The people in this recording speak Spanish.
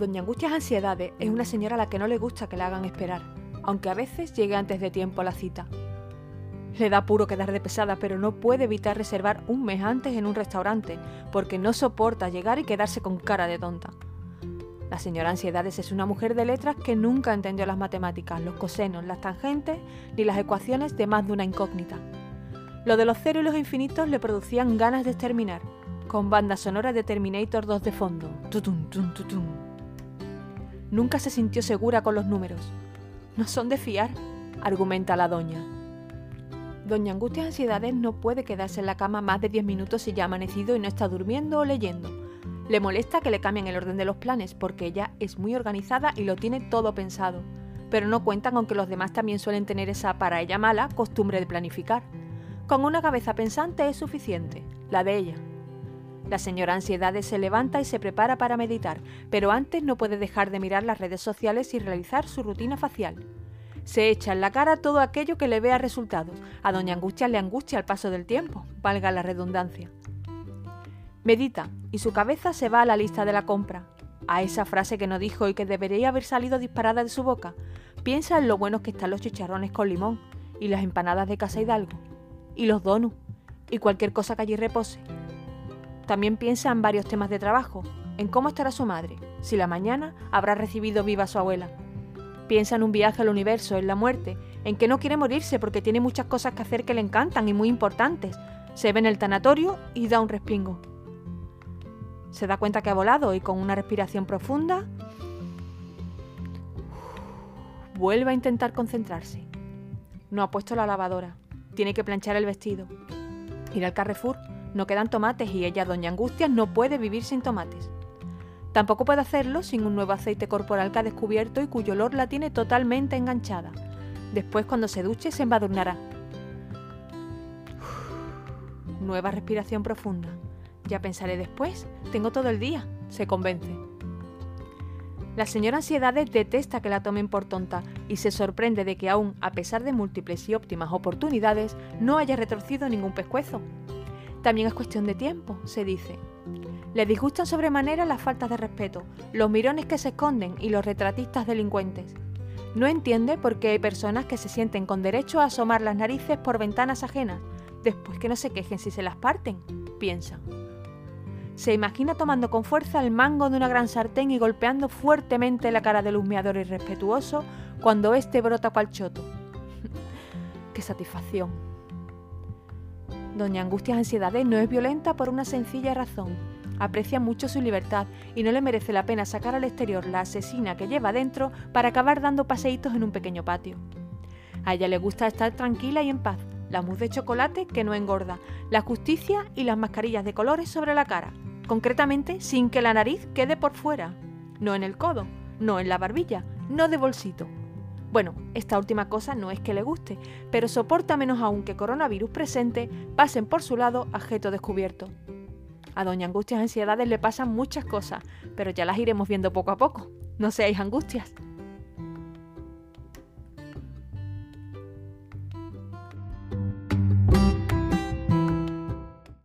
Doña Angustias Ansiedades es una señora a la que no le gusta que la hagan esperar, aunque a veces llegue antes de tiempo a la cita. Le da puro quedar de pesada, pero no puede evitar reservar un mes antes en un restaurante, porque no soporta llegar y quedarse con cara de tonta. La señora Ansiedades es una mujer de letras que nunca entendió las matemáticas, los cosenos, las tangentes ni las ecuaciones de más de una incógnita. Lo de los ceros y los infinitos le producían ganas de exterminar, con bandas sonoras de Terminator 2 de fondo. Tutum, tum, tutum. Nunca se sintió segura con los números. No son de fiar, argumenta la doña. Doña Angustias Ansiedades no puede quedarse en la cama más de 10 minutos si ya ha amanecido y no está durmiendo o leyendo. Le molesta que le cambien el orden de los planes porque ella es muy organizada y lo tiene todo pensado, pero no cuentan con que los demás también suelen tener esa, para ella mala, costumbre de planificar. Con una cabeza pensante es suficiente, la de ella. La señora Ansiedades se levanta y se prepara para meditar, pero antes no puede dejar de mirar las redes sociales y realizar su rutina facial. Se echa en la cara todo aquello que le vea resultados. A Doña Angustia le angustia el paso del tiempo, valga la redundancia. Medita y su cabeza se va a la lista de la compra, a esa frase que no dijo y que debería haber salido disparada de su boca. Piensa en lo buenos que están los chicharrones con limón y las empanadas de Casa Hidalgo y los donuts y cualquier cosa que allí repose. También piensa en varios temas de trabajo, en cómo estará su madre, si la mañana habrá recibido viva a su abuela. Piensa en un viaje al universo, en la muerte, en que no quiere morirse porque tiene muchas cosas que hacer que le encantan y muy importantes. Se ve en el tanatorio y da un respingo. Se da cuenta que ha volado y con una respiración profunda vuelve a intentar concentrarse. No ha puesto la lavadora. Tiene que planchar el vestido. Ir al Carrefour no quedan tomates y ella, Doña Angustias, no puede vivir sin tomates. Tampoco puede hacerlo sin un nuevo aceite corporal que ha descubierto y cuyo olor la tiene totalmente enganchada. Después, cuando se duche, se embadurnará. Nueva respiración profunda. Ya pensaré después. Tengo todo el día. Se convence. La señora Ansiedades detesta que la tomen por tonta y se sorprende de que aún, a pesar de múltiples y óptimas oportunidades, no haya retorcido ningún pescuezo. También es cuestión de tiempo, se dice. Le disgustan sobremanera las faltas de respeto, los mirones que se esconden y los retratistas delincuentes. No entiende por qué hay personas que se sienten con derecho a asomar las narices por ventanas ajenas, después que no se quejen si se las parten, piensa. Se imagina tomando con fuerza el mango de una gran sartén y golpeando fuertemente la cara del humeador irrespetuoso cuando éste brota cual choto. ¡Qué satisfacción! Doña Angustias Ansiedades no es violenta por una sencilla razón. Aprecia mucho su libertad y no le merece la pena sacar al exterior la asesina que lleva dentro para acabar dando paseitos en un pequeño patio. A ella le gusta estar tranquila y en paz, la mousse de chocolate que no engorda, la justicia y las mascarillas de colores sobre la cara, concretamente sin que la nariz quede por fuera, no en el codo, no en la barbilla, no de bolsito, bueno, esta última cosa no es que le guste, pero soporta menos aún que coronavirus presente pasen por su lado objeto descubierto. A Doña Angustias Ansiedades le pasan muchas cosas, pero ya las iremos viendo poco a poco. No seáis angustias.